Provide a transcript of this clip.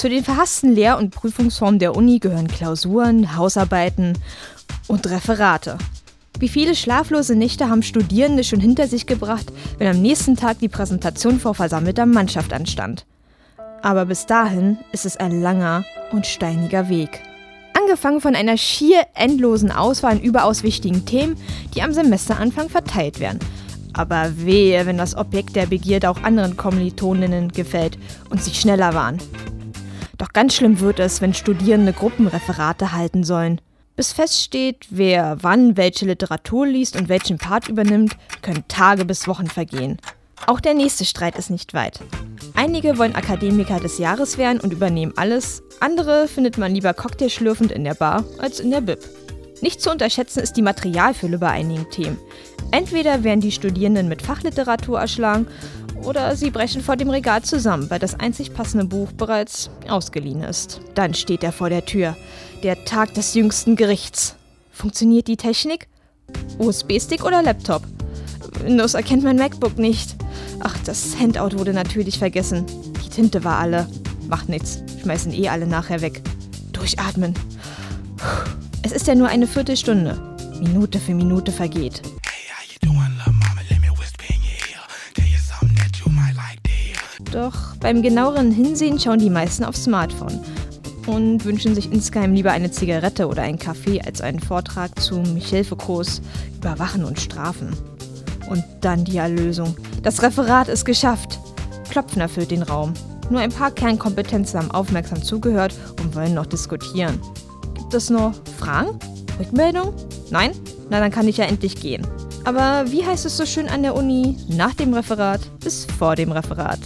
Zu den verhassten Lehr- und Prüfungsformen der Uni gehören Klausuren, Hausarbeiten und Referate. Wie viele schlaflose Nächte haben Studierende schon hinter sich gebracht, wenn am nächsten Tag die Präsentation vor versammelter Mannschaft anstand? Aber bis dahin ist es ein langer und steiniger Weg. Angefangen von einer schier endlosen Auswahl an überaus wichtigen Themen, die am Semesteranfang verteilt werden. Aber wehe, wenn das Objekt der Begierde auch anderen Kommilitoninnen gefällt und sie schneller waren. Doch ganz schlimm wird es, wenn Studierende Gruppenreferate halten sollen. Bis feststeht, wer wann welche Literatur liest und welchen Part übernimmt, können Tage bis Wochen vergehen. Auch der nächste Streit ist nicht weit. Einige wollen Akademiker des Jahres werden und übernehmen alles, andere findet man lieber cocktailschlürfend in der Bar als in der Bib. Nicht zu unterschätzen ist die Materialfülle bei einigen Themen. Entweder werden die Studierenden mit Fachliteratur erschlagen oder sie brechen vor dem Regal zusammen, weil das einzig passende Buch bereits ausgeliehen ist. Dann steht er vor der Tür. Der Tag des jüngsten Gerichts. Funktioniert die Technik? USB-Stick oder Laptop? Windows erkennt mein MacBook nicht. Ach, das Handout wurde natürlich vergessen. Die Tinte war alle. Macht nichts. Schmeißen eh alle nachher weg. Durchatmen. Es ist ja nur eine Viertelstunde. Minute für Minute vergeht. Doch beim genaueren Hinsehen schauen die meisten aufs Smartphone und wünschen sich insgeheim lieber eine Zigarette oder einen Kaffee als einen Vortrag zum Hilfekurs über Wachen und Strafen. Und dann die Erlösung. Das Referat ist geschafft. Klopfen erfüllt den Raum. Nur ein paar Kernkompetenzen haben aufmerksam zugehört und wollen noch diskutieren. Gibt es noch Fragen? Rückmeldung? Nein? Na, dann kann ich ja endlich gehen. Aber wie heißt es so schön an der Uni? Nach dem Referat ist vor dem Referat.